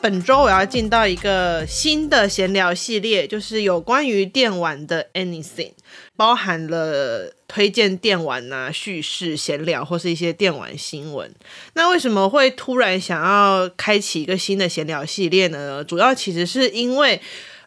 本周我要进到一个新的闲聊系列，就是有关于电玩的 Anything，包含了推荐电玩啊、叙事、闲聊或是一些电玩新闻。那为什么会突然想要开启一个新的闲聊系列呢？主要其实是因为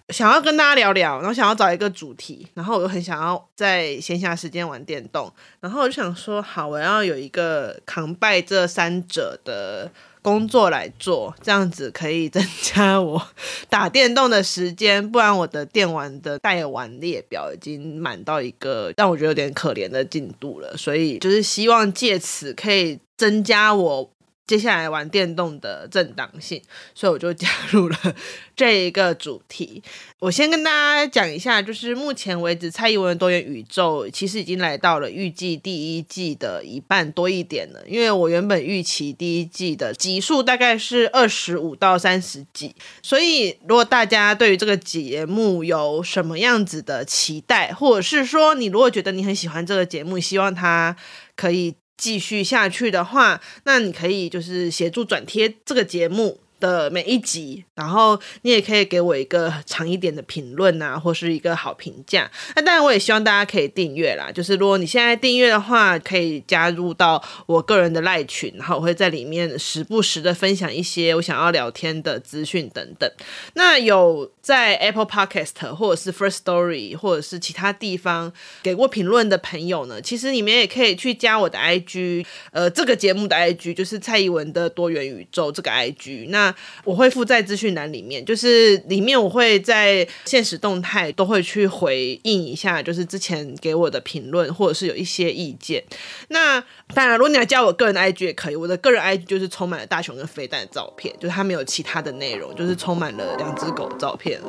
想要跟大家聊聊，然后想要找一个主题，然后我又很想要在闲暇时间玩电动，然后我就想说，好，我要有一个扛拜这三者的。工作来做，这样子可以增加我打电动的时间，不然我的电玩的待玩列表已经满到一个让我觉得有点可怜的进度了，所以就是希望借此可以增加我。接下来玩电动的正当性，所以我就加入了 这一个主题。我先跟大家讲一下，就是目前为止，蔡宜文的多元宇宙其实已经来到了预计第一季的一半多一点了。因为我原本预期第一季的集数大概是二十五到三十集，所以如果大家对于这个节目有什么样子的期待，或者是说你如果觉得你很喜欢这个节目，希望它可以。继续下去的话，那你可以就是协助转贴这个节目。的每一集，然后你也可以给我一个长一点的评论啊，或是一个好评价。那当然，我也希望大家可以订阅啦。就是如果你现在订阅的话，可以加入到我个人的赖群，然后我会在里面时不时的分享一些我想要聊天的资讯等等。那有在 Apple Podcast 或者是 First Story 或者是其他地方给过评论的朋友呢，其实你们也可以去加我的 IG，呃，这个节目的 IG 就是蔡依文的多元宇宙这个 IG。那我会附在资讯栏里面，就是里面我会在现实动态都会去回应一下，就是之前给我的评论或者是有一些意见。那当然，如果你要加我个人的 IG 也可以，我的个人 IG 就是充满了大熊跟飞弹的照片，就是它没有其他的内容，就是充满了两只狗的照片。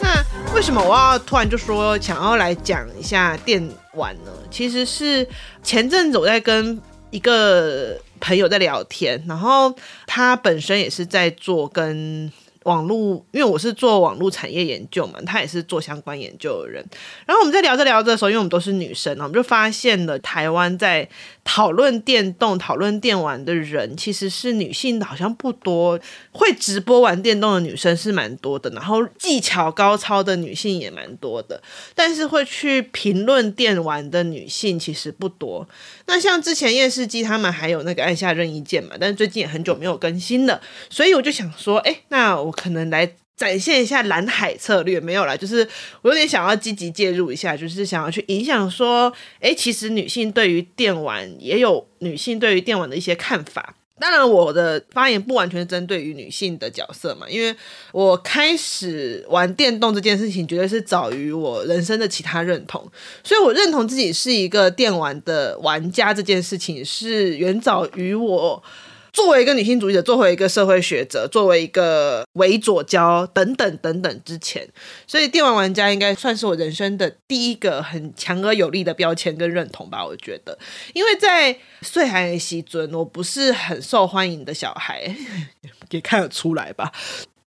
那为什么我要突然就说想要来讲一下电玩呢？其实是前阵子我在跟一个朋友在聊天，然后他本身也是在做跟网络，因为我是做网络产业研究嘛，他也是做相关研究的人。然后我们在聊着聊着的时候，因为我们都是女生，我们就发现了台湾在讨论电动、讨论电玩的人，其实是女性，好像不多。会直播玩电动的女生是蛮多的，然后技巧高超的女性也蛮多的，但是会去评论电玩的女性其实不多。那像之前厌世机他们还有那个按下任意键嘛，但是最近也很久没有更新了，所以我就想说，哎，那我可能来展现一下蓝海策略，没有啦，就是我有点想要积极介入一下，就是想要去影响说，哎，其实女性对于电玩也有女性对于电玩的一些看法。当然，我的发言不完全针对于女性的角色嘛，因为我开始玩电动这件事情，绝对是早于我人生的其他认同，所以我认同自己是一个电玩的玩家这件事情，是远早于我。作为一个女性主义者，作为一个社会学者，作为一个伪左交等等等等之前，所以电玩玩家应该算是我人生的第一个很强而有力的标签跟认同吧。我觉得，因为在岁寒西尊，我不是很受欢迎的小孩，也看得出来吧。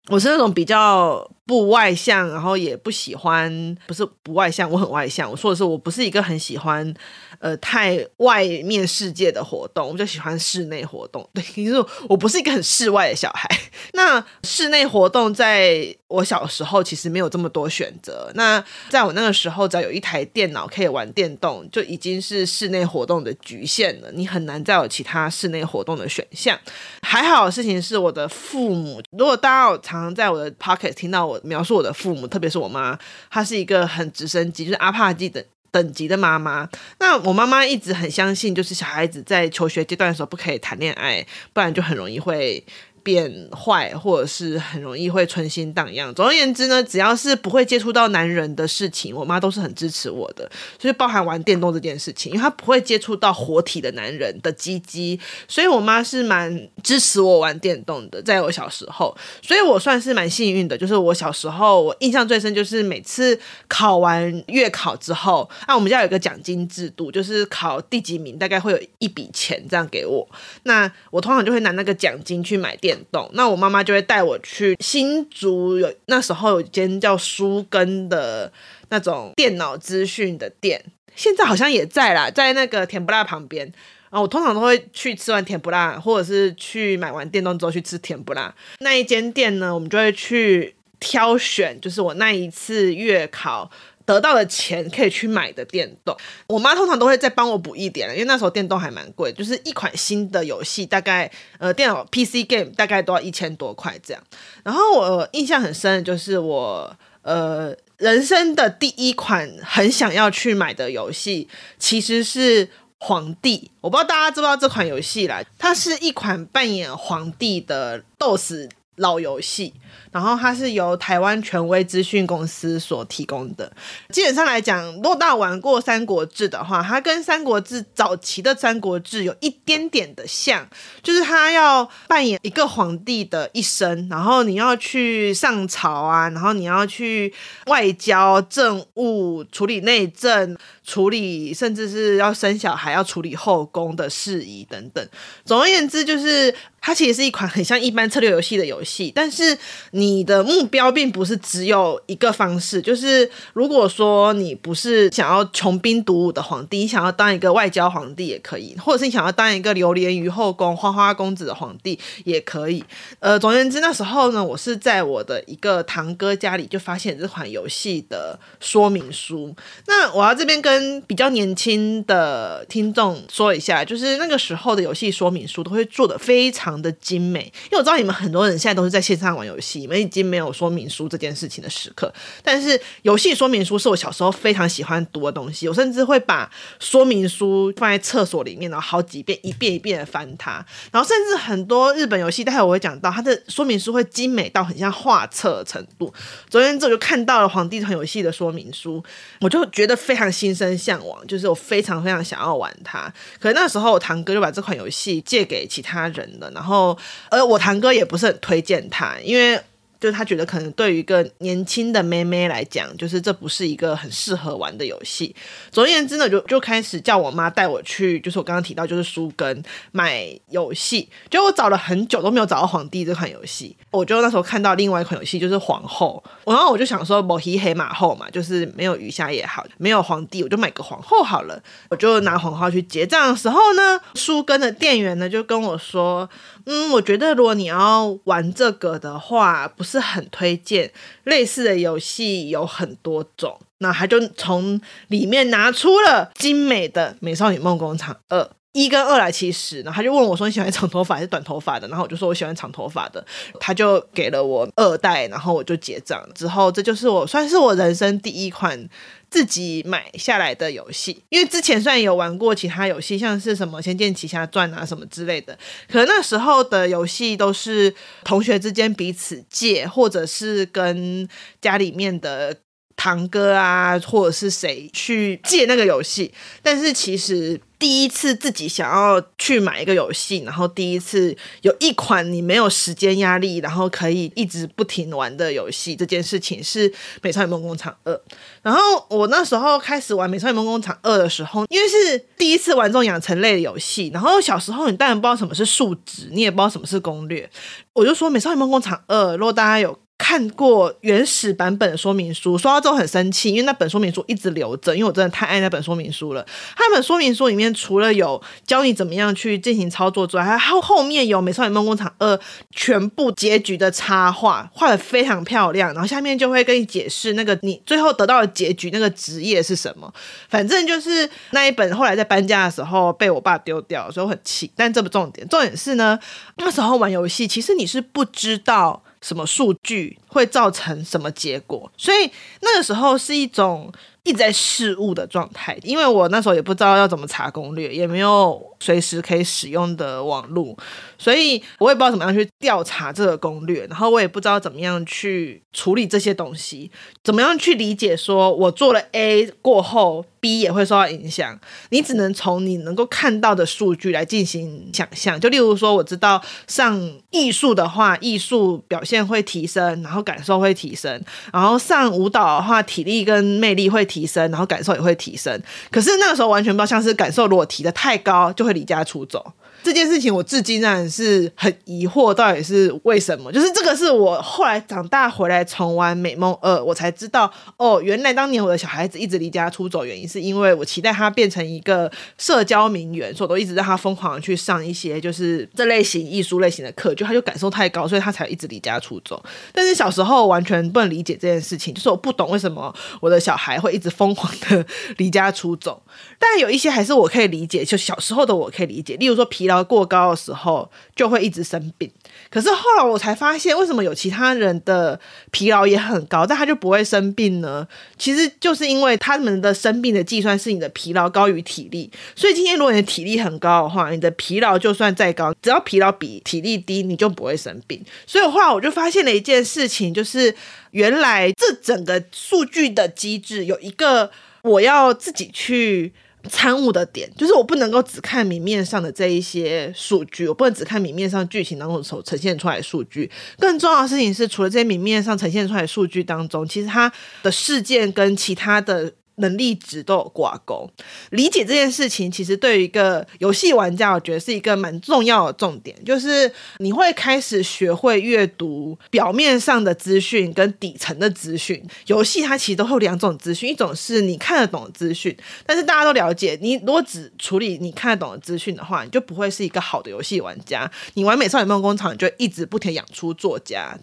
我是那种比较不外向，然后也不喜欢，不是不外向，我很外向。我说的是，我不是一个很喜欢。呃，太外面世界的活动，我就喜欢室内活动。对，其实我不是一个很室外的小孩。那室内活动，在我小时候其实没有这么多选择。那在我那个时候，只要有一台电脑可以玩电动，就已经是室内活动的局限了。你很难再有其他室内活动的选项。还好的事情是，我的父母，如果大家有常在我的 pocket 听到我描述我的父母，特别是我妈，她是一个很直升机，就是阿帕基等。等级的妈妈，那我妈妈一直很相信，就是小孩子在求学阶段的时候不可以谈恋爱，不然就很容易会变坏，或者是很容易会春心荡漾。总而言之呢，只要是不会接触到男人的事情，我妈都是很支持我的，就是包含玩电动这件事情，因为她不会接触到活体的男人的鸡鸡，所以我妈是蛮支持我玩电动的。在我小时候，所以我算是蛮幸运的，就是我小时候我印象最深就是每次考完月考之后，啊，我们家有个奖金制度，就是考第几名大概会有一笔钱这样给我，那我通常就会拿那个奖金去买电动，那我妈妈就会带我去新竹有那时候有间叫书根的那种电脑资讯的店，现在好像也在啦，在那个甜不辣旁边。然后我通常都会去吃完甜不辣，或者是去买完电动之后去吃甜不辣那一间店呢，我们就会去挑选，就是我那一次月考。得到的钱可以去买的电动，我妈通常都会再帮我补一点，因为那时候电动还蛮贵，就是一款新的游戏大概呃电脑 PC game 大概都要一千多块这样。然后我印象很深的就是我呃人生的第一款很想要去买的游戏，其实是皇帝。我不知道大家知不知道这款游戏啦，它是一款扮演皇帝的 DOS 老游戏。然后它是由台湾权威资讯公司所提供的。基本上来讲，如果大玩过《三国志》的话，它跟《三国志》早期的《三国志》有一点点的像，就是他要扮演一个皇帝的一生，然后你要去上朝啊，然后你要去外交、政务、处理内政、处理甚至是要生小孩、要处理后宫的事宜等等。总而言之，就是它其实是一款很像一般策略游戏的游戏，但是你。的目标并不是只有一个方式，就是如果说你不是想要穷兵黩武的皇帝，你想要当一个外交皇帝也可以，或者是你想要当一个流连于后宫花花公子的皇帝也可以。呃，总而言之，那时候呢，我是在我的一个堂哥家里就发现这款游戏的说明书。那我要这边跟比较年轻的听众说一下，就是那个时候的游戏说明书都会做的非常的精美，因为我知道你们很多人现在都是在线上玩游戏。你们已经没有说明书这件事情的时刻，但是游戏说明书是我小时候非常喜欢读的东西。我甚至会把说明书放在厕所里面，然后好几遍，一遍一遍的翻它。然后甚至很多日本游戏，待会我会讲到，它的说明书会精美到很像画册的程度。昨天我就看到了《皇帝》这款游戏的说明书，我就觉得非常心生向往，就是我非常非常想要玩它。可是那时候我堂哥就把这款游戏借给其他人了，然然后呃我堂哥也不是很推荐他，因为。就是他觉得可能对于一个年轻的妹妹来讲，就是这不是一个很适合玩的游戏。总而言之呢，就就开始叫我妈带我去，就是我刚刚提到，就是书根买游戏。就我找了很久都没有找到皇帝这款游戏，我就那时候看到另外一款游戏就是皇后，然后我就想说，某黑黑马后嘛，就是没有鱼虾也好，没有皇帝，我就买个皇后好了。我就拿皇后去结账的时候呢，书根的店员呢就跟我说。嗯，我觉得如果你要玩这个的话，不是是很推荐。类似的游戏有很多种，那他就从里面拿出了精美的《美少女梦工厂二》一跟二来其实，然后他就问我说：“你喜欢长头发还是短头发的？”然后我就说我喜欢长头发的，他就给了我二代，然后我就结账之后，这就是我算是我人生第一款。自己买下来的游戏，因为之前虽然有玩过其他游戏，像是什么《仙剑奇侠传》啊什么之类的，可能那时候的游戏都是同学之间彼此借，或者是跟家里面的堂哥啊，或者是谁去借那个游戏，但是其实。第一次自己想要去买一个游戏，然后第一次有一款你没有时间压力，然后可以一直不停玩的游戏，这件事情是《美少女梦工厂二》。然后我那时候开始玩《美少女梦工厂二》的时候，因为是第一次玩这种养成类的游戏，然后小时候你当然不知道什么是数值，你也不知道什么是攻略，我就说《美少女梦工厂二》，如果大家有。看过原始版本的说明书，刷到之后很生气，因为那本说明书一直留着，因为我真的太爱那本说明书了。他本说明书里面除了有教你怎么样去进行操作之外，还后后面有《美少女梦工厂二》全部结局的插画，画得非常漂亮。然后下面就会跟你解释那个你最后得到的结局那个职业是什么。反正就是那一本后来在搬家的时候被我爸丢掉，所以我很气。但这不重点，重点是呢，那时候玩游戏其实你是不知道。什么数据会造成什么结果？所以那个时候是一种一直在试误的状态，因为我那时候也不知道要怎么查攻略，也没有随时可以使用的网络，所以我也不知道怎么样去调查这个攻略，然后我也不知道怎么样去处理这些东西，怎么样去理解说我做了 A 过后 B 也会受到影响，你只能从你能够看到的数据来进行想象。就例如说，我知道上艺术的话，艺术表现会提升，然后感受会提升，然后上舞蹈的话，体力跟魅力会提。提升，然后感受也会提升。可是那个时候完全不知道，像是感受如果提的太高，就会离家出走。这件事情我至今仍然是很疑惑，到底是为什么？就是这个是我后来长大回来重玩《美梦二》，我才知道哦，原来当年我的小孩子一直离家出走，原因是因为我期待他变成一个社交名媛，所以我都一直让他疯狂的去上一些就是这类型艺术类型的课，就他就感受太高，所以他才一直离家出走。但是小时候完全不能理解这件事情，就是我不懂为什么我的小孩会一直疯狂的离家出走。但有一些还是我可以理解，就小时候的我可以理解，例如说疲劳。过高的时候就会一直生病，可是后来我才发现，为什么有其他人的疲劳也很高，但他就不会生病呢？其实就是因为他们的生病的计算是你的疲劳高于体力，所以今天如果你的体力很高的话，你的疲劳就算再高，只要疲劳比体力低，你就不会生病。所以后来我就发现了一件事情，就是原来这整个数据的机制有一个我要自己去。参悟的点就是我不能够只看明面上的这一些数据，我不能只看明面上剧情当中所呈现出来的数据。更重要的事情是，除了这些明面上呈现出来的数据当中，其实它的事件跟其他的。能力值都有挂钩，理解这件事情，其实对于一个游戏玩家，我觉得是一个蛮重要的重点，就是你会开始学会阅读表面上的资讯跟底层的资讯。游戏它其实都会有两种资讯，一种是你看得懂的资讯，但是大家都了解，你如果只处理你看得懂的资讯的话，你就不会是一个好的游戏玩家。你玩《美少女梦工厂》，你就一直不停养出作家。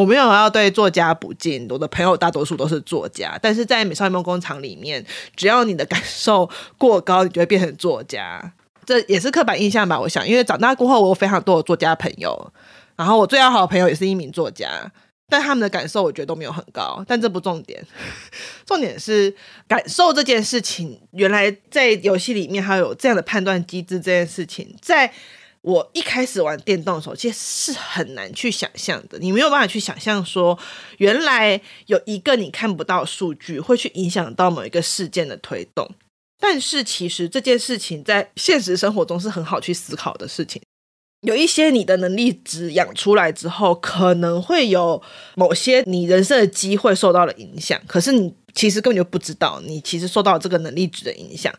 我没有要对作家不敬，我的朋友大多数都是作家，但是在美少女梦工厂里面，只要你的感受过高，你就会变成作家。这也是刻板印象吧？我想，因为长大过后，我有非常多的作家朋友，然后我最要好的朋友也是一名作家，但他们的感受我觉得都没有很高。但这不重点，重点是感受这件事情，原来在游戏里面还有这样的判断机制，这件事情在。我一开始玩电动的时候，其实是很难去想象的。你没有办法去想象说，原来有一个你看不到数据会去影响到某一个事件的推动。但是其实这件事情在现实生活中是很好去思考的事情。有一些你的能力值养出来之后，可能会有某些你人生的机会受到了影响。可是你其实根本就不知道，你其实受到这个能力值的影响。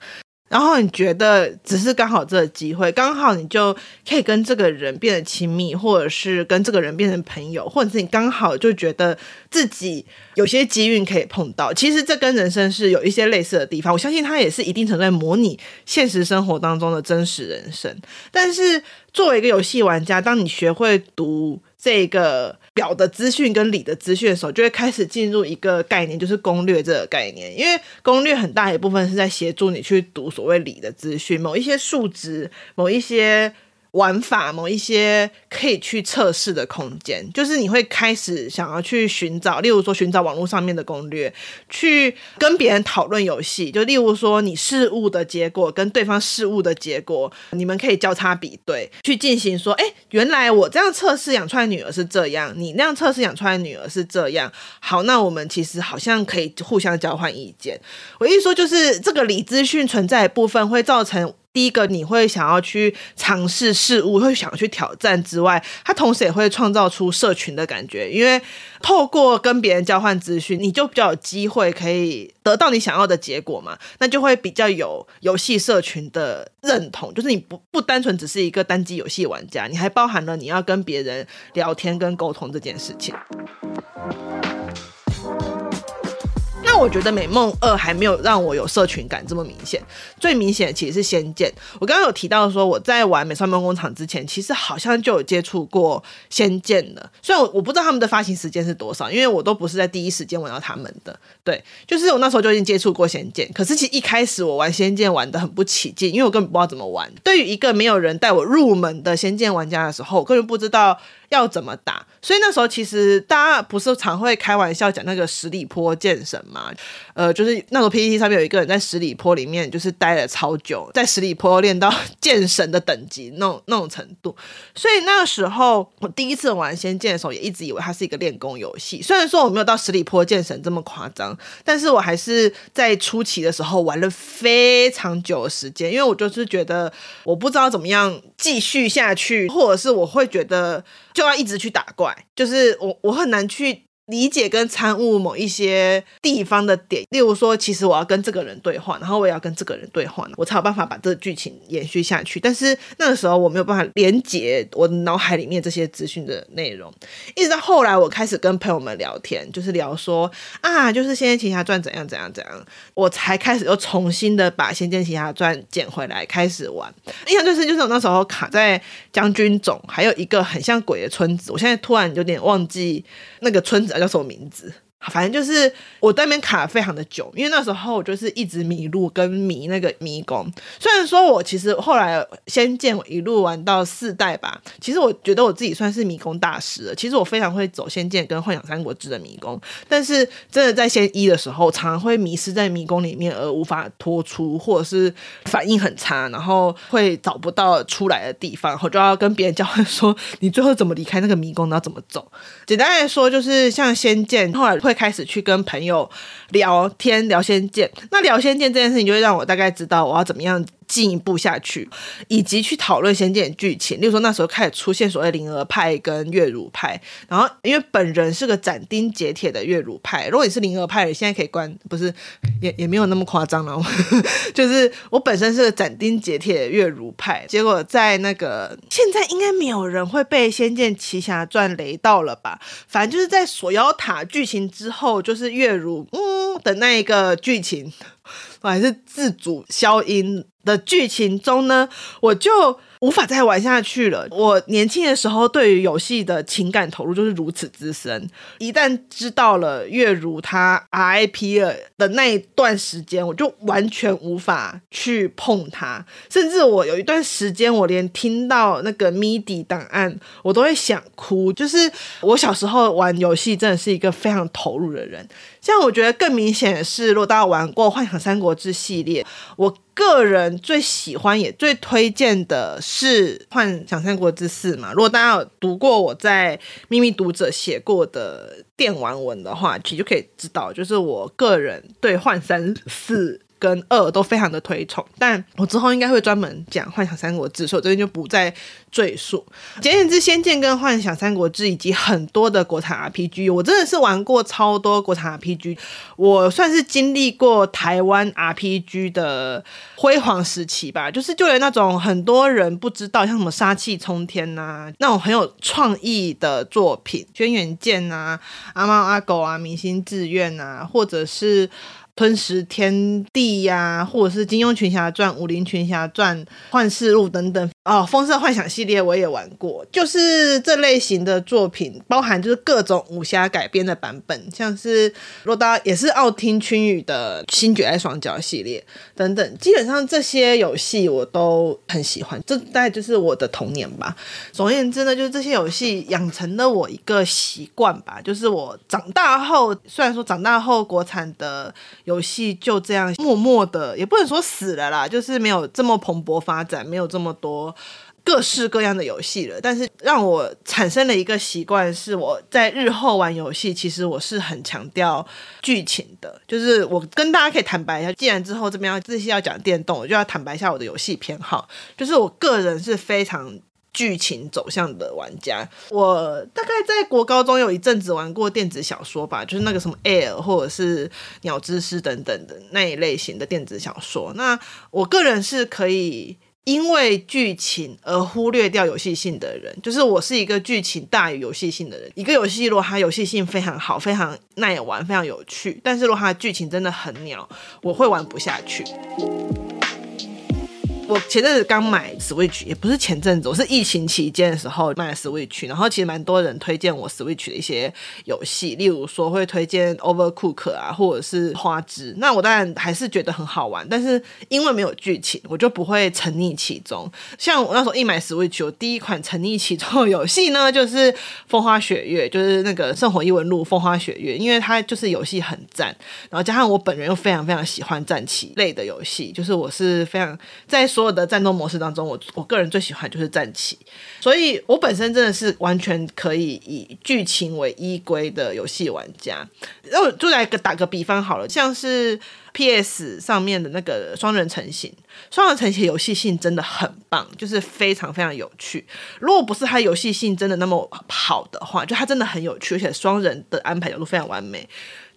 然后你觉得只是刚好这个机会，刚好你就可以跟这个人变得亲密，或者是跟这个人变成朋友，或者是你刚好就觉得自己有些机运可以碰到。其实这跟人生是有一些类似的地方，我相信它也是一定程度在模拟现实生活当中的真实人生。但是作为一个游戏玩家，当你学会读这个。表的资讯跟理的资讯的时候，就会开始进入一个概念，就是攻略这个概念。因为攻略很大一部分是在协助你去读所谓理的资讯，某一些数值，某一些。玩法某一些可以去测试的空间，就是你会开始想要去寻找，例如说寻找网络上面的攻略，去跟别人讨论游戏。就例如说你事物的结果跟对方事物的结果，你们可以交叉比对，去进行说，哎，原来我这样测试养出来女儿是这样，你那样测试养出来女儿是这样。好，那我们其实好像可以互相交换意见。我一说，就是这个理资讯存在的部分会造成。第一个，你会想要去尝试事物，会想要去挑战之外，它同时也会创造出社群的感觉，因为透过跟别人交换资讯，你就比较有机会可以得到你想要的结果嘛，那就会比较有游戏社群的认同，就是你不不单纯只是一个单机游戏玩家，你还包含了你要跟别人聊天跟沟通这件事情。我觉得《美梦二》还没有让我有社群感这么明显，最明显的其实是《仙剑》。我刚刚有提到说，我在玩《美少梦工厂》之前，其实好像就有接触过《仙剑》的。虽然我我不知道他们的发行时间是多少，因为我都不是在第一时间玩到他们的。对，就是我那时候就已经接触过《仙剑》，可是其实一开始我玩《仙剑》玩得很不起劲，因为我根本不知道怎么玩。对于一个没有人带我入门的《仙剑》玩家的时候，我根本不知道。要怎么打。所以那时候其实大家不是常会开玩笑讲那个十里坡剑神嘛？呃，就是那时候 PTT 上面有一个人在十里坡里面就是待了超久，在十里坡练到 剑神的等级那种那种程度。所以那个时候我第一次玩仙剑的时候，也一直以为它是一个练功游戏。虽然说我没有到十里坡剑神这么夸张，但是我还是在初期的时候玩了非常久的时间，因为我就是觉得我不知道怎么样继续下去，或者是我会觉得就要一直去打怪，就是我我很难去。理解跟参悟某一些地方的点，例如说，其实我要跟这个人对话，然后我也要跟这个人对话，我才有办法把这个剧情延续下去。但是那个时候我没有办法连接我脑海里面这些资讯的内容，一直到后来我开始跟朋友们聊天，就是聊说啊，就是《仙剑奇侠传》怎样怎样怎样，我才开始又重新的把《仙剑奇侠传》捡回来开始玩。印象最深就是我那时候卡在将军冢，还有一个很像鬼的村子，我现在突然有点忘记那个村子。叫什么名字？反正就是我在那边卡非常的久，因为那时候我就是一直迷路跟迷那个迷宫。虽然说我其实后来仙剑一路玩到四代吧，其实我觉得我自己算是迷宫大师了。其实我非常会走仙剑跟幻想三国志的迷宫，但是真的在仙一的时候，常常会迷失在迷宫里面而无法脱出，或者是反应很差，然后会找不到出来的地方，我就要跟别人交换说你最后怎么离开那个迷宫，然后怎么走。简单来说，就是像仙剑后来会。开始去跟朋友聊天聊仙剑，那聊仙剑这件事情就会让我大概知道我要怎么样进一步下去，以及去讨论仙剑剧情。例如说那时候开始出现所谓灵儿派跟月如派，然后因为本人是个斩钉截铁的月如派，如果你是灵儿派，你现在可以关，不是也也没有那么夸张了，就是我本身是个斩钉截铁的月如派，结果在那个现在应该没有人会被仙剑奇侠传雷到了吧？反正就是在锁妖塔剧情之后，就是月如嗯的那一个剧情。我还是自主消音的剧情中呢，我就无法再玩下去了。我年轻的时候对于游戏的情感投入就是如此之深，一旦知道了月如他 RIP 了的那一段时间，我就完全无法去碰它。甚至我有一段时间，我连听到那个 MIDI 档案，我都会想哭。就是我小时候玩游戏真的是一个非常投入的人。像我觉得更明显的是，如果大家玩过《幻想三国志》系列，我个人最喜欢也最推荐的是《幻想三国志四》嘛。如果大家有读过我在秘密读者写过的电玩文的话，其实就可以知道，就是我个人对《幻三四》跟二都非常的推崇，但我之后应该会专门讲《幻想三国志》，所以我这边就不再赘述。简言之，《仙剑》跟《幻想三国志》以及很多的国产 RPG，我真的是玩过超多国产 RPG，我算是经历过台湾 RPG 的辉煌时期吧。就是就连那种很多人不知道，像什么杀气冲天呐、那种很有创意的作品，《轩辕剑》啊，《阿猫阿狗》啊，《明星志愿》啊，或者是。吞食天地呀、或者是《金庸群侠传》《武林群侠传》《幻世录》等等哦，《风色幻想》系列我也玩过，就是这类型的作品，包含就是各种武侠改编的版本，像是若大也是奥汀春雨的《新绝爱双骄》系列等等，基本上这些游戏我都很喜欢，这大概就是我的童年吧。总而言之呢，就是这些游戏养成了我一个习惯吧，就是我长大后，虽然说长大后国产的。游戏就这样默默的，也不能说死了啦，就是没有这么蓬勃发展，没有这么多各式各样的游戏了。但是让我产生了一个习惯，是我在日后玩游戏，其实我是很强调剧情的。就是我跟大家可以坦白一下，既然之后这边要这些要讲电动，我就要坦白一下我的游戏偏好，就是我个人是非常。剧情走向的玩家，我大概在国高中有一阵子玩过电子小说吧，就是那个什么 Air 或者是鸟之诗等等的那一类型的电子小说。那我个人是可以因为剧情而忽略掉游戏性的人，就是我是一个剧情大于游戏性的人。一个游戏如果它游戏性非常好、非常耐玩、非常有趣，但是如果它的剧情真的很鸟，我会玩不下去。我前阵子刚买 Switch，也不是前阵子，我是疫情期间的时候买 Switch，然后其实蛮多人推荐我 Switch 的一些游戏，例如说会推荐 Overcook 啊，或者是花枝。那我当然还是觉得很好玩，但是因为没有剧情，我就不会沉溺其中。像我那时候一买 Switch，我第一款沉溺其中的游戏呢，就是《风花雪月》，就是那个《圣火异闻录》《风花雪月》，因为它就是游戏很赞，然后加上我本人又非常非常喜欢战棋类的游戏，就是我是非常在所有的战斗模式当中，我我个人最喜欢就是战棋，所以我本身真的是完全可以以剧情为依归的游戏玩家。那我就来个打个比方好了，像是 PS 上面的那个双人成型，双人成型游戏性真的很棒，就是非常非常有趣。如果不是它游戏性真的那么好的话，就它真的很有趣，而且双人的安排角度非常完美。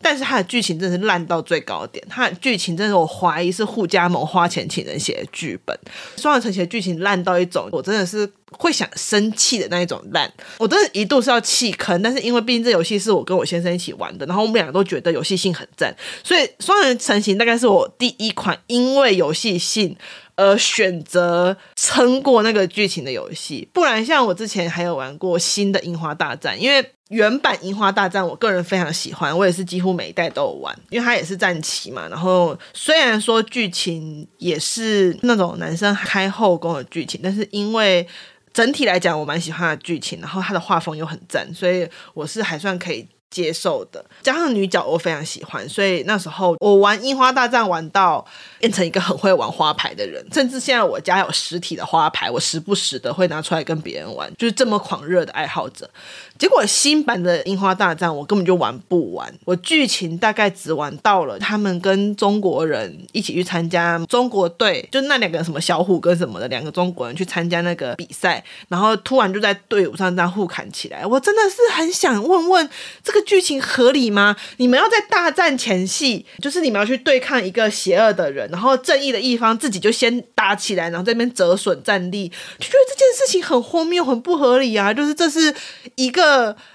但是它的剧情真的是烂到最高点，它的剧情真的是我怀疑是护家盟花钱请人写的剧本。双人成行的剧情烂到一种，我真的是会想生气的那一种烂。我真的一度是要弃坑，但是因为毕竟这游戏是我跟我先生一起玩的，然后我们两个都觉得游戏性很赞，所以双人成行大概是我第一款因为游戏性而选择撑过那个剧情的游戏。不然像我之前还有玩过新的樱花大战，因为。原版《樱花大战》，我个人非常喜欢，我也是几乎每一代都有玩，因为它也是战棋嘛。然后虽然说剧情也是那种男生开后宫的剧情，但是因为整体来讲我蛮喜欢的剧情，然后它的画风又很赞，所以我是还算可以接受的。加上女角我非常喜欢，所以那时候我玩《樱花大战》玩到。变成一个很会玩花牌的人，甚至现在我家有实体的花牌，我时不时的会拿出来跟别人玩，就是这么狂热的爱好者。结果新版的樱花大战我根本就玩不完，我剧情大概只玩到了他们跟中国人一起去参加中国队，就那两个什么小虎跟什么的两个中国人去参加那个比赛，然后突然就在队伍上这样互砍起来，我真的是很想问问这个剧情合理吗？你们要在大战前夕，就是你们要去对抗一个邪恶的人。然后正义的一方自己就先打起来，然后这边折损战力，就觉得这件事情很荒谬、很不合理啊！就是这是一个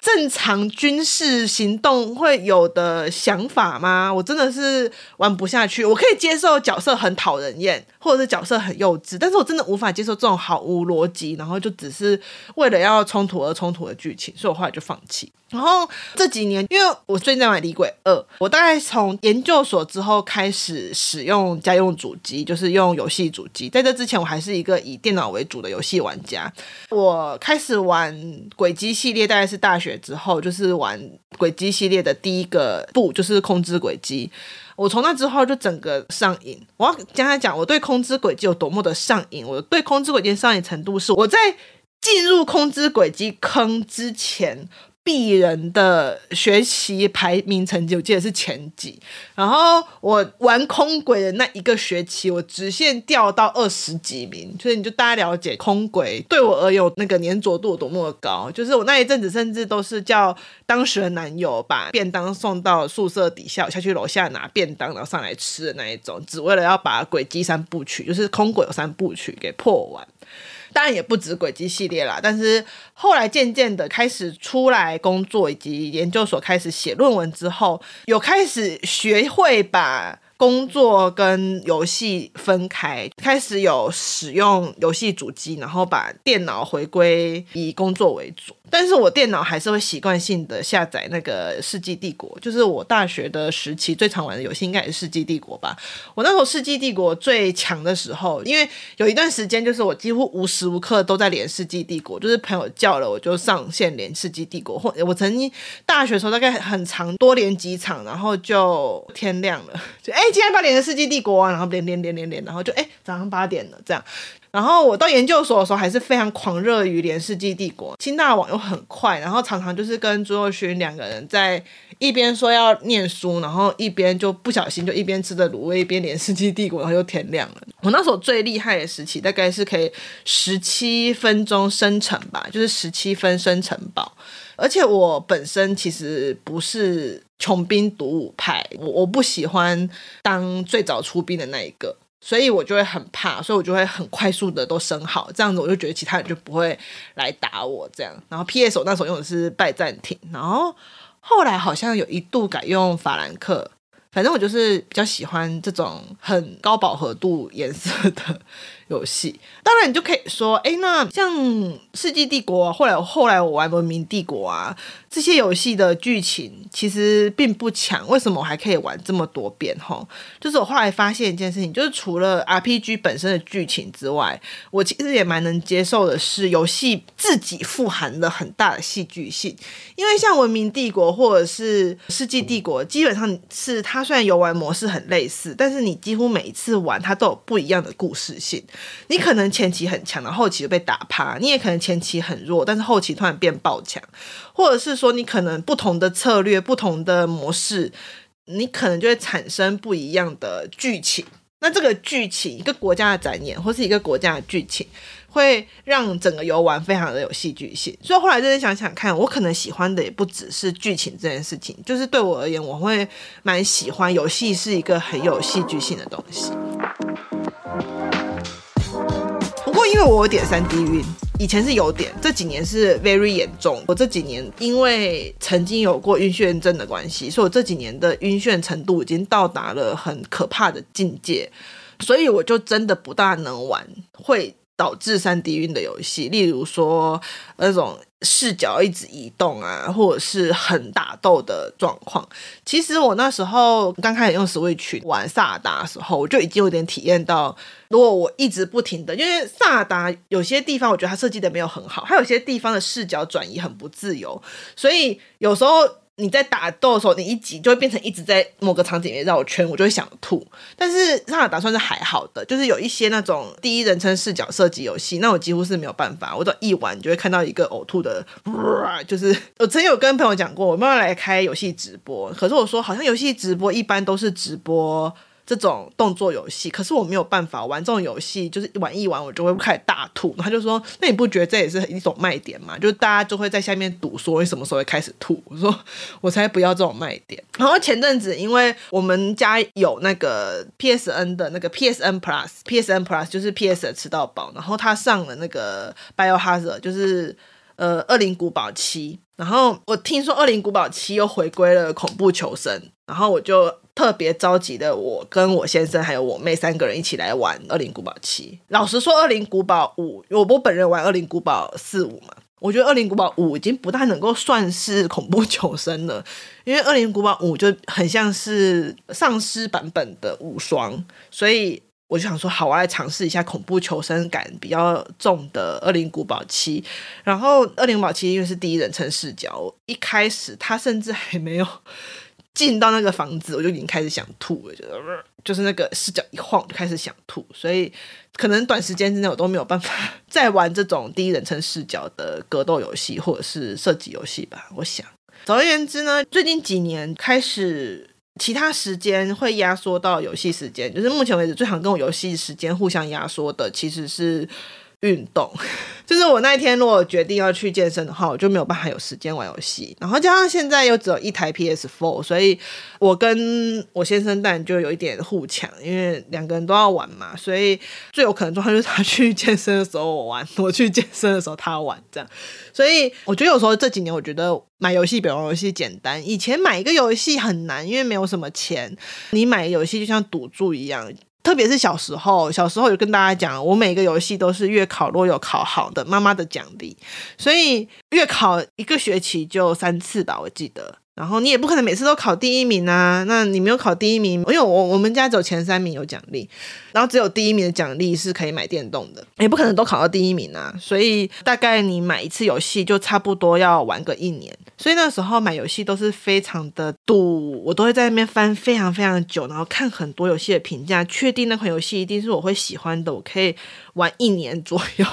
正常军事行动会有的想法吗？我真的是玩不下去。我可以接受角色很讨人厌，或者是角色很幼稚，但是我真的无法接受这种毫无逻辑，然后就只是为了要冲突而冲突的剧情，所以我后来就放弃。然后这几年，因为我最近在玩《李鬼二》，我大概从研究所之后开始使用家用主机，就是用游戏主机。在这之前，我还是一个以电脑为主的游戏玩家。我开始玩轨迹系列，大概是大学之后，就是玩轨迹系列的第一个部，就是控制轨迹。我从那之后就整个上瘾。我要跟他讲我对空之轨迹有多么的上瘾，我对空之轨迹上瘾程度是我在进入空之轨迹坑之前。鄙人的学习排名成绩，我记得是前几。然后我玩空轨的那一个学期，我直线掉到二十几名。所以你就大家了解空轨对我而言那个粘着度多么高。就是我那一阵子，甚至都是叫当时的男友把便当送到宿舍底下，下去楼下拿便当，然后上来吃的那一种，只为了要把轨迹三部曲，就是空轨有三部曲给破完。当然也不止轨迹系列啦，但是后来渐渐的开始出来工作，以及研究所开始写论文之后，有开始学会把工作跟游戏分开，开始有使用游戏主机，然后把电脑回归以工作为主。但是我电脑还是会习惯性的下载那个《世纪帝国》，就是我大学的时期最常玩的游戏，应该也是《世纪帝国》吧。我那时候《世纪帝国》最强的时候，因为有一段时间就是我几乎无时无刻都在连《世纪帝国》，就是朋友叫了我就上线连《世纪帝国》。或我曾经大学的时候大概很长多连几场，然后就天亮了，就哎、今天要连个《世纪帝国》，然后连连连连连，然后就哎、早上八点了这样。然后我到研究所的时候，还是非常狂热于连《世纪帝国》，清大网又很快，然后常常就是跟朱若勋两个人在一边说要念书，然后一边就不小心就一边吃着卤味，一边连《世纪帝国》，然后又天亮了。我那时候最厉害的时期，大概是可以十七分钟生成吧，就是十七分生成宝。而且我本身其实不是穷兵黩武派，我我不喜欢当最早出兵的那一个。所以我就会很怕，所以我就会很快速的都升好，这样子我就觉得其他人就不会来打我这样。然后 PS 我那时候用的是拜占庭，然后后来好像有一度改用法兰克，反正我就是比较喜欢这种很高饱和度颜色的游戏。当然，你就可以说，哎，那像《世纪帝国》，后来后来我玩《文明帝国》啊。这些游戏的剧情其实并不强，为什么我还可以玩这么多遍？哈，就是我后来发现一件事情，就是除了 RPG 本身的剧情之外，我其实也蛮能接受的是游戏自己富含了很大的戏剧性。因为像《文明帝国》或者是《世纪帝国》，基本上是它虽然游玩模式很类似，但是你几乎每一次玩它都有不一样的故事性。你可能前期很强，然后后期就被打趴；你也可能前期很弱，但是后期突然变爆强，或者是。说你可能不同的策略、不同的模式，你可能就会产生不一样的剧情。那这个剧情，一个国家的展演，或是一个国家的剧情，会让整个游玩非常的有戏剧性。所以后来真的想想看，我可能喜欢的也不只是剧情这件事情，就是对我而言，我会蛮喜欢游戏是一个很有戏剧性的东西。不过因为我有点三 D 晕。以前是有点，这几年是 very 严重。我这几年因为曾经有过晕眩症的关系，所以我这几年的晕眩程度已经到达了很可怕的境界，所以我就真的不大能玩会导致三 D 晕的游戏，例如说那种。视角一直移动啊，或者是很打斗的状况。其实我那时候刚开始用 Switch 玩萨达的时候，我就已经有点体验到，如果我一直不停的，因为萨达有些地方我觉得它设计的没有很好，它有些地方的视角转移很不自由，所以有时候。你在打斗的时候，你一急就会变成一直在某个场景里面绕圈，我就会想吐。但是上打算是还好的，就是有一些那种第一人称视角射击游戏，那我几乎是没有办法，我只要一玩就会看到一个呕吐的，就是 我曾经有跟朋友讲过，我慢慢来开游戏直播，可是我说好像游戏直播一般都是直播。这种动作游戏，可是我没有办法玩这种游戏，就是玩一玩我就会开始大吐。他就说：“那你不觉得这也是一种卖点吗？就是大家就会在下面赌说你什么时候会开始吐。”我说：“我才不要这种卖点。”然后前阵子因为我们家有那个 PSN 的那个 PSN Plus，PSN Plus 就是 PS 的吃到饱，然后他上了那个 Biohazard，就是呃恶灵古堡七。然后我听说恶灵古堡七又回归了恐怖求生，然后我就。特别着急的，我跟我先生还有我妹三个人一起来玩《二零古堡七》。老实说，《二零古堡五》，我我本人玩《二零古堡四五》嘛，我觉得《二零古堡五》已经不太能够算是恐怖求生了，因为《二零古堡五》就很像是丧尸版本的五双，所以我就想说，好，我来尝试一下恐怖求生感比较重的《二零古堡七》。然后，《二零古堡七》因为是第一人称视角，一开始它甚至还没有。进到那个房子，我就已经开始想吐了，就是就是那个视角一晃就开始想吐，所以可能短时间之内我都没有办法再玩这种第一人称视角的格斗游戏或者是射击游戏吧。我想，总而言之呢，最近几年开始，其他时间会压缩到游戏时间，就是目前为止最常跟我游戏时间互相压缩的，其实是。运动，就是我那一天如果决定要去健身的话，我就没有办法有时间玩游戏。然后加上现在又只有一台 PS4，所以我跟我先生当然就有一点互抢，因为两个人都要玩嘛。所以最有可能状况就是他去健身的时候我玩，我去健身的时候他玩这样。所以我觉得有时候这几年，我觉得买游戏比玩游戏简单。以前买一个游戏很难，因为没有什么钱，你买游戏就像赌注一样。特别是小时候，小时候有跟大家讲，我每个游戏都是月考，若有考好的，妈妈的奖励。所以月考一个学期就三次吧，我记得。然后你也不可能每次都考第一名啊，那你没有考第一名，因为我我们家只有前三名有奖励，然后只有第一名的奖励是可以买电动的，也不可能都考到第一名啊，所以大概你买一次游戏就差不多要玩个一年，所以那时候买游戏都是非常的赌，我都会在那边翻非常非常久，然后看很多游戏的评价，确定那款游戏一定是我会喜欢的，我可以。玩一年左右，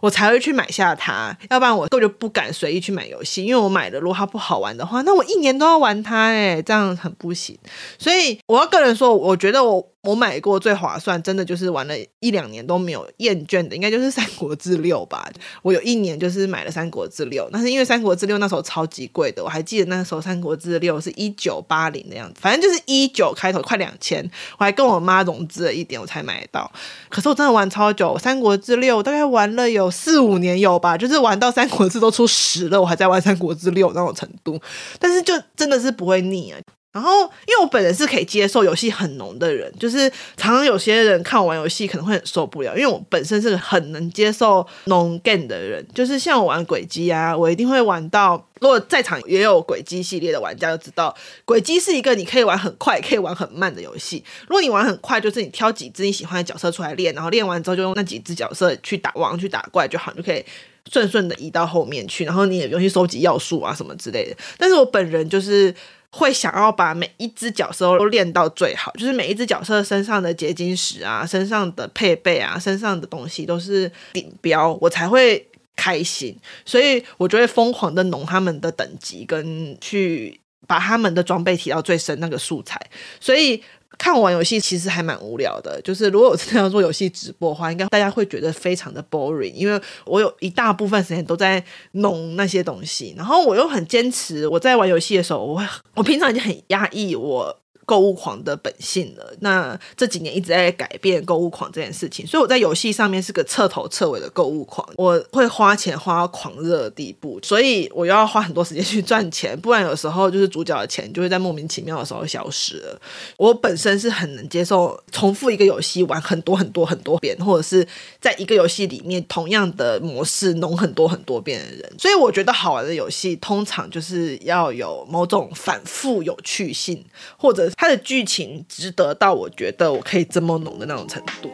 我才会去买下它，要不然我根本就不敢随意去买游戏，因为我买了，如果它不好玩的话，那我一年都要玩它，哎，这样很不行。所以我要个人说，我觉得我。我买过最划算，真的就是玩了一两年都没有厌倦的，应该就是《三国志六》吧。我有一年就是买了《三国志六》，但是因为《三国志六》那时候超级贵的，我还记得那时候《三国志六》是一九八零的样子，反正就是一九开头，快两千。我还跟我妈融资了一点，我才买到。可是我真的玩超久，《三国志六》大概玩了有四五年有吧，就是玩到《三国志》都出十了，我还在玩《三国志六》那种程度。但是就真的是不会腻啊。然后，因为我本人是可以接受游戏很浓的人，就是常常有些人看我玩游戏可能会很受不了，因为我本身是很能接受浓 game 的人，就是像我玩轨迹啊，我一定会玩到。如果在场也有轨迹系列的玩家就知道，轨迹是一个你可以玩很快，可以玩很慢的游戏。如果你玩很快，就是你挑几只你喜欢的角色出来练，然后练完之后就用那几只角色去打王、去打怪就好，就可以顺顺的移到后面去，然后你也不用去收集要素啊什么之类的。但是我本人就是。会想要把每一只角色都练到最好，就是每一只角色身上的结晶石啊、身上的配备啊、身上的东西都是顶标，我才会开心。所以我就会疯狂的弄他们的等级，跟去把他们的装备提到最深那个素材。所以。看我玩游戏其实还蛮无聊的，就是如果我真的要做游戏直播的话，应该大家会觉得非常的 boring，因为我有一大部分时间都在弄那些东西，然后我又很坚持，我在玩游戏的时候，我会我平常已经很压抑我。购物狂的本性了。那这几年一直在改变购物狂这件事情，所以我在游戏上面是个彻头彻尾的购物狂。我会花钱花到狂热的地步，所以我又要花很多时间去赚钱，不然有时候就是主角的钱就会在莫名其妙的时候消失了。我本身是很能接受重复一个游戏玩很多很多很多遍，或者是在一个游戏里面同样的模式弄很多很多遍的人。所以我觉得好玩的游戏通常就是要有某种反复有趣性，或者。它的剧情值得到我觉得我可以这么浓的那种程度。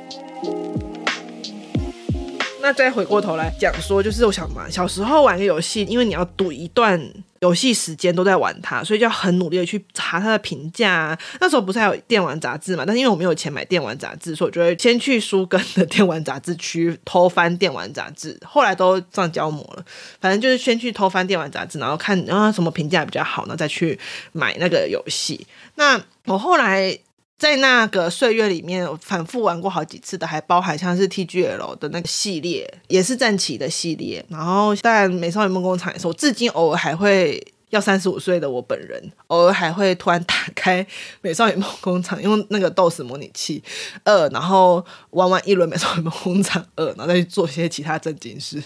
那再回过头来讲说，就是我想嘛，小时候玩个游戏，因为你要赌一段游戏时间都在玩它，所以就要很努力的去查它的评价啊。那时候不是还有电玩杂志嘛？但是因为我没有钱买电玩杂志，所以我就会先去书根的电玩杂志区偷翻电玩杂志。后来都上胶膜了，反正就是先去偷翻电玩杂志，然后看然后什么评价比较好，呢再去买那个游戏。那我后来。在那个岁月里面，反复玩过好几次的，还包含像是 TGL 的那个系列，也是战旗的系列。然后，当然《美少女梦工厂》也是，我至今偶尔还会。要三十五岁的我本人，偶尔还会突然打开 《美少女梦工厂》，用那个 DOS 模拟器二，然后玩完一轮《美少女梦工厂二》，然后再去做些其他正经事，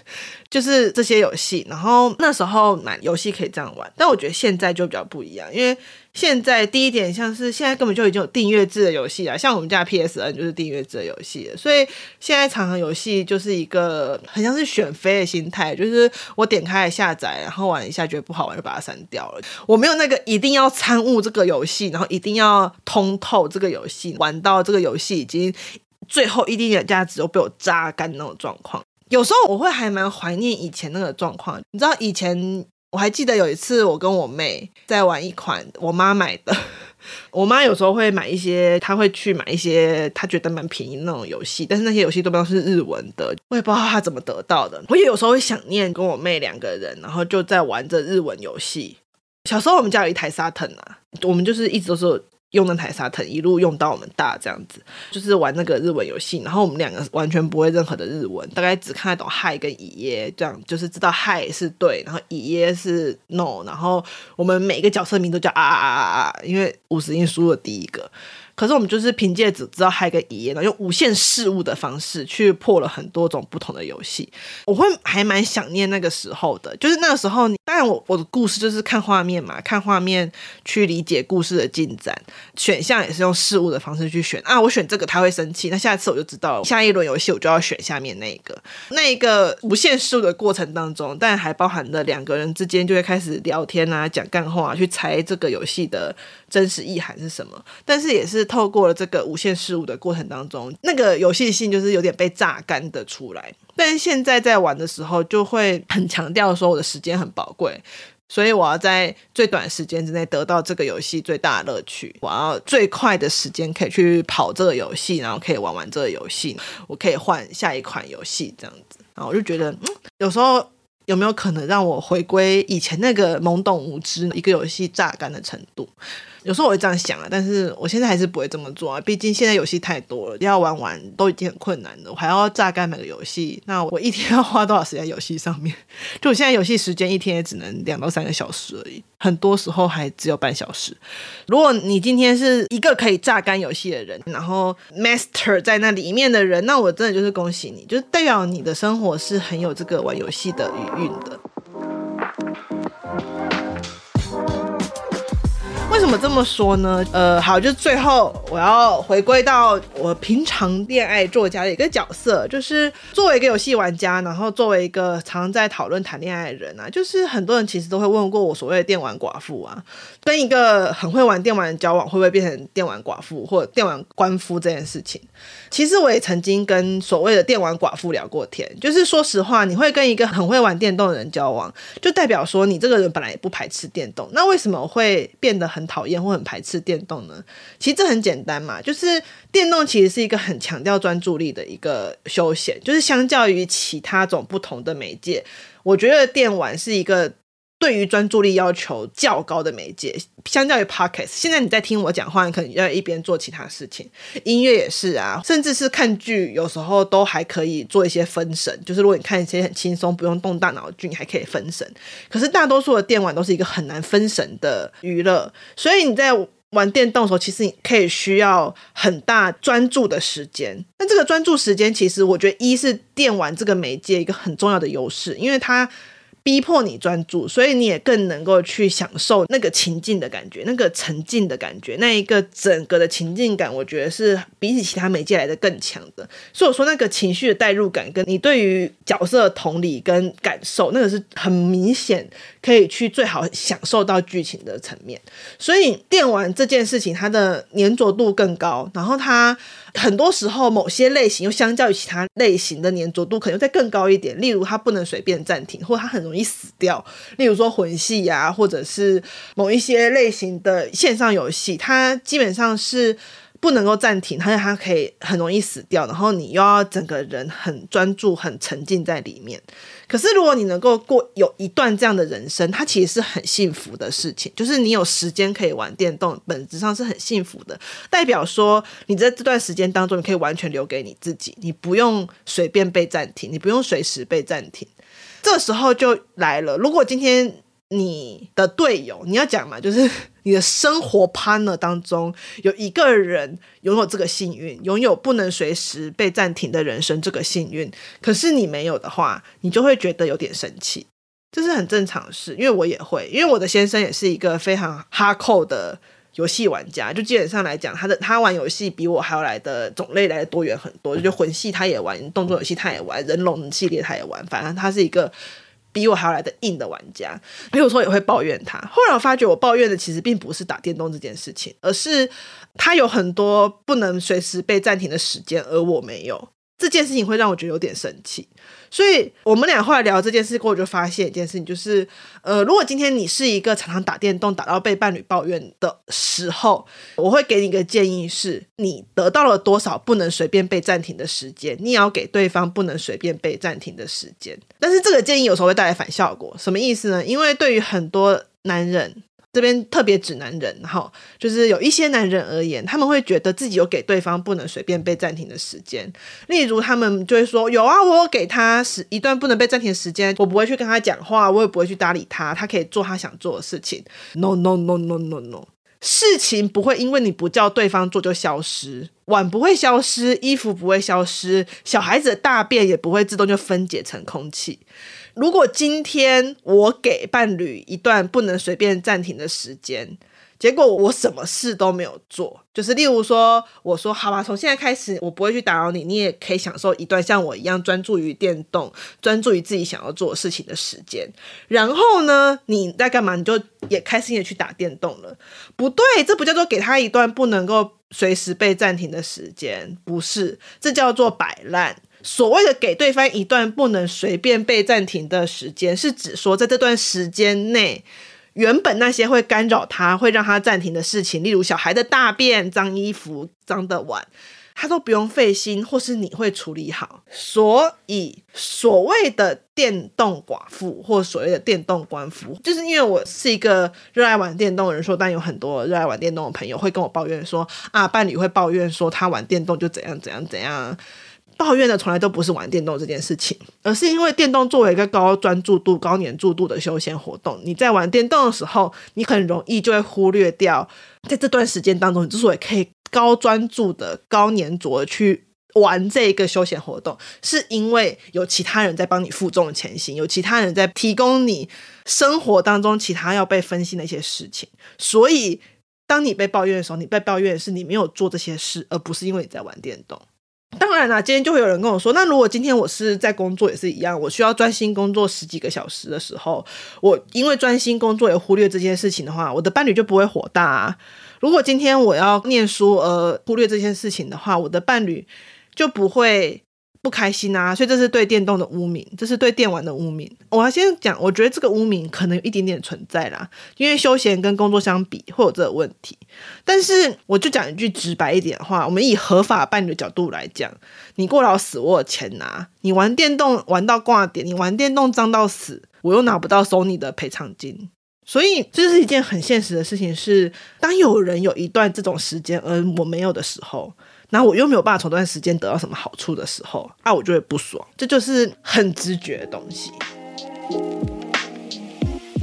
就是这些游戏。然后那时候买游戏可以这样玩，但我觉得现在就比较不一样，因为现在第一点像是现在根本就已经有订阅制的游戏了，像我们家 PSN 就是订阅制的游戏，所以现在常常游戏就是一个很像是选妃的心态，就是我点开来下载，然后玩一下觉得不好玩就把它删掉了。我没有那个一定要参悟这个游戏，然后一定要通透这个游戏，玩到这个游戏已经最后一丁点价值都被我榨干那种状况。有时候我会还蛮怀念以前那个状况，你知道以前。我还记得有一次，我跟我妹在玩一款我妈买的。我妈有时候会买一些，她会去买一些她觉得蛮便宜的那种游戏，但是那些游戏都不是日文的，我也不知道她怎么得到的。我也有时候会想念跟我妹两个人，然后就在玩着日文游戏。小时候我们家有一台沙腾啊，我们就是一直都是。用那台沙腾一路用到我们大这样子，就是玩那个日文游戏，然后我们两个完全不会任何的日文，大概只看得懂嗨跟乙耶这样，就是知道嗨是对，然后乙耶是 no，然后我们每个角色名都叫啊啊啊啊啊，因为五十音输了第一个。可是我们就是凭借只知道嗨跟乙耶，然后用无限事物的方式去破了很多种不同的游戏。我会还蛮想念那个时候的，就是那个时候，当然我我的故事就是看画面嘛，看画面去理解故事的进展。选项也是用事物的方式去选啊，我选这个他会生气，那下一次我就知道，下一轮游戏我就要选下面那一个。那一个无限事物的过程当中，但还包含了两个人之间就会开始聊天啊，讲干话啊，去猜这个游戏的真实意涵是什么，但是也是。透过了这个无限事物的过程当中，那个游戏性就是有点被榨干的出来。但现在在玩的时候，就会很强调说我的时间很宝贵，所以我要在最短时间之内得到这个游戏最大的乐趣。我要最快的时间可以去跑这个游戏，然后可以玩完这个游戏，我可以换下一款游戏这样子。然后我就觉得，有时候有没有可能让我回归以前那个懵懂无知，一个游戏榨干的程度？有时候我会这样想啊，但是我现在还是不会这么做啊。毕竟现在游戏太多了，要玩完都已经很困难了，我还要榨干每个游戏。那我一天要花多少时间游戏上面？就我现在游戏时间一天也只能两到三个小时而已，很多时候还只有半小时。如果你今天是一个可以榨干游戏的人，然后 master 在那里面的人，那我真的就是恭喜你，就是代表你的生活是很有这个玩游戏的余韵的。为什么这么说呢？呃，好，就是最后我要回归到我平常恋爱作家的一个角色，就是作为一个游戏玩家，然后作为一个常常在讨论谈恋爱的人啊，就是很多人其实都会问过我所谓的电玩寡妇啊，跟一个很会玩电玩的交往会不会变成电玩寡妇或电玩官夫这件事情。其实我也曾经跟所谓的电玩寡妇聊过天，就是说实话，你会跟一个很会玩电动的人交往，就代表说你这个人本来也不排斥电动，那为什么会变得很讨厌或很排斥电动呢？其实这很简单嘛，就是电动其实是一个很强调专注力的一个休闲，就是相较于其他种不同的媒介，我觉得电玩是一个。对于专注力要求较高的媒介，相较于 Podcast，现在你在听我讲话，你可能要一边做其他事情。音乐也是啊，甚至是看剧，有时候都还可以做一些分神。就是如果你看一些很轻松、不用动大脑的剧，你还可以分神。可是大多数的电玩都是一个很难分神的娱乐，所以你在玩电动的时候，其实你可以需要很大专注的时间。那这个专注时间，其实我觉得一是电玩这个媒介一个很重要的优势，因为它。逼迫你专注，所以你也更能够去享受那个情境的感觉，那个沉浸的感觉，那一个整个的情境感，我觉得是比起其他媒介来的更强的。所以我说那个情绪的代入感，跟你对于角色的同理跟感受，那个是很明显可以去最好享受到剧情的层面。所以电玩这件事情，它的粘着度更高，然后它。很多时候，某些类型又相较于其他类型的粘着度可能再更高一点。例如，它不能随便暂停，或者它很容易死掉。例如说魂系呀，或者是某一些类型的线上游戏，它基本上是。不能够暂停，而且它可以很容易死掉，然后你又要整个人很专注、很沉浸在里面。可是如果你能够过有一段这样的人生，它其实是很幸福的事情。就是你有时间可以玩电动，本质上是很幸福的，代表说你在这段时间当中，你可以完全留给你自己，你不用随便被暂停，你不用随时被暂停。这时候就来了，如果今天。你的队友，你要讲嘛，就是你的生活 panel 当中有一个人拥有这个幸运，拥有不能随时被暂停的人生这个幸运，可是你没有的话，你就会觉得有点生气，这是很正常的事，因为我也会，因为我的先生也是一个非常 hardcore 的游戏玩家，就基本上来讲，他的他玩游戏比我还要来的种类来的多元很多，就魂系他也玩，动作游戏他也玩，人龙系列他也玩，反正他是一个。比我还要来的硬的玩家，有时候也会抱怨他。后来我发觉，我抱怨的其实并不是打电动这件事情，而是他有很多不能随时被暂停的时间，而我没有。这件事情会让我觉得有点生气。所以我们俩后来聊这件事过后，我就发现一件事情，就是呃，如果今天你是一个常常打电动打到被伴侣抱怨的时候，我会给你一个建议是：你得到了多少不能随便被暂停的时间，你也要给对方不能随便被暂停的时间。但是这个建议有时候会带来反效果，什么意思呢？因为对于很多男人。这边特别指男人，哈，就是有一些男人而言，他们会觉得自己有给对方不能随便被暂停的时间。例如，他们就会说：“有啊，我有给他时一段不能被暂停的时间，我不会去跟他讲话，我也不会去搭理他，他可以做他想做的事情。” No no no no no no，事情不会因为你不叫对方做就消失，碗不会消失，衣服不会消失，小孩子的大便也不会自动就分解成空气。如果今天我给伴侣一段不能随便暂停的时间，结果我什么事都没有做，就是例如说，我说好吧，从现在开始我不会去打扰你，你也可以享受一段像我一样专注于电动、专注于自己想要做事情的时间。然后呢，你在干嘛？你就也开心的去打电动了？不对，这不叫做给他一段不能够随时被暂停的时间，不是，这叫做摆烂。所谓的给对方一段不能随便被暂停的时间，是指说在这段时间内，原本那些会干扰他、会让他暂停的事情，例如小孩的大便、脏衣服、脏的碗，他都不用费心，或是你会处理好。所以，所谓的电动寡妇或所谓的电动官夫，就是因为我是一个热爱玩电动的人，说，但有很多热爱玩电动的朋友会跟我抱怨说，啊，伴侣会抱怨说他玩电动就怎样怎样怎样。抱怨的从来都不是玩电动这件事情，而是因为电动作为一个高专注度、高黏着度的休闲活动，你在玩电动的时候，你很容易就会忽略掉，在这段时间当中，你之所以可以高专注的、高黏着去玩这一个休闲活动，是因为有其他人在帮你负重前行，有其他人在提供你生活当中其他要被分心的一些事情，所以。当你被抱怨的时候，你被抱怨是你没有做这些事，而不是因为你在玩电动。当然啦，今天就会有人跟我说，那如果今天我是在工作也是一样，我需要专心工作十几个小时的时候，我因为专心工作而忽略这件事情的话，我的伴侣就不会火大啊。如果今天我要念书而忽略这件事情的话，我的伴侣就不会。不开心啊，所以这是对电动的污名，这是对电玩的污名。我要先讲，我觉得这个污名可能有一点点存在啦，因为休闲跟工作相比会有这个问题。但是我就讲一句直白一点的话，我们以合法伴侣的角度来讲，你过劳死我有钱拿，你玩电动玩到挂点，你玩电动脏到死，我又拿不到收你的赔偿金。所以这是一件很现实的事情是，是当有人有一段这种时间而我没有的时候。然后我又没有办法从这段时间得到什么好处的时候，啊，我就会不爽，这就是很直觉的东西。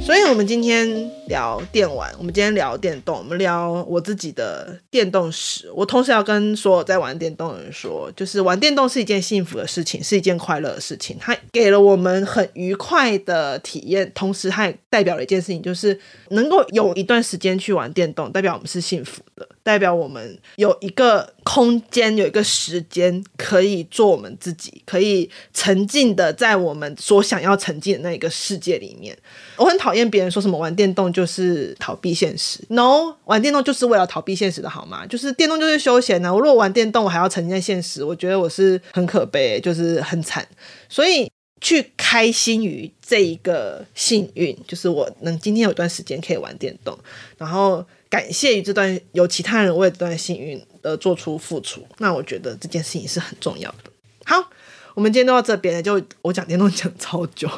所以，我们今天聊电玩，我们今天聊电动，我们聊我自己的电动史。我同时要跟所有在玩电动的人说，就是玩电动是一件幸福的事情，是一件快乐的事情，它给了我们很愉快的体验。同时，它也代表了一件事情，就是能够有一段时间去玩电动，代表我们是幸福的，代表我们有一个空间，有一个时间可以做我们自己，可以沉浸的在我们所想要沉浸的那一个世界里面。我很讨厌别人说什么玩电动就是逃避现实，no，玩电动就是为了逃避现实的好吗？就是电动就是休闲呢、我如果玩电动，我还要沉浸在现实，我觉得我是很可悲，就是很惨。所以去开心于这一个幸运，就是我能今天有段时间可以玩电动，然后感谢于这段有其他人为这段幸运而做出付出，那我觉得这件事情是很重要的。好，我们今天都到这边了，就我讲电动讲超久。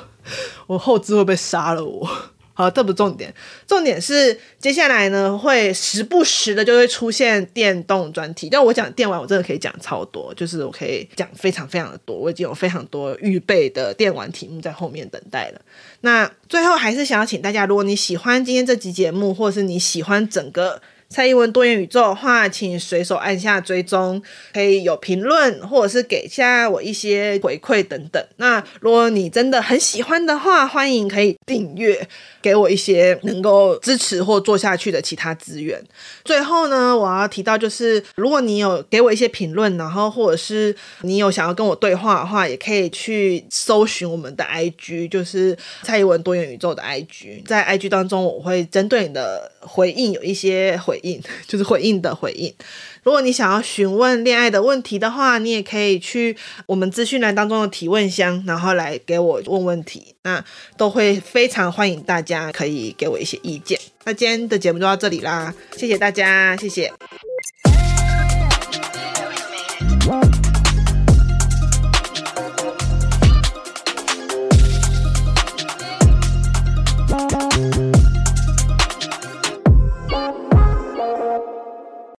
我后置会被杀了我，好，这不重点，重点是接下来呢会时不时的就会出现电动专题，但我讲电玩我真的可以讲超多，就是我可以讲非常非常的多，我已经有非常多预备的电玩题目在后面等待了。那最后还是想要请大家，如果你喜欢今天这集节目，或者是你喜欢整个。蔡英文多元宇宙的话，请随手按下追踪，可以有评论，或者是给下我一些回馈等等。那如果你真的很喜欢的话，欢迎可以订阅，给我一些能够支持或做下去的其他资源。最后呢，我要提到就是，如果你有给我一些评论，然后或者是你有想要跟我对话的话，也可以去搜寻我们的 IG，就是蔡英文多元宇宙的 IG。在 IG 当中，我会针对你的回应有一些回。应 就是回应的回应。如果你想要询问恋爱的问题的话，你也可以去我们资讯栏当中的提问箱，然后来给我问问题。那都会非常欢迎大家可以给我一些意见。那今天的节目就到这里啦，谢谢大家，谢谢。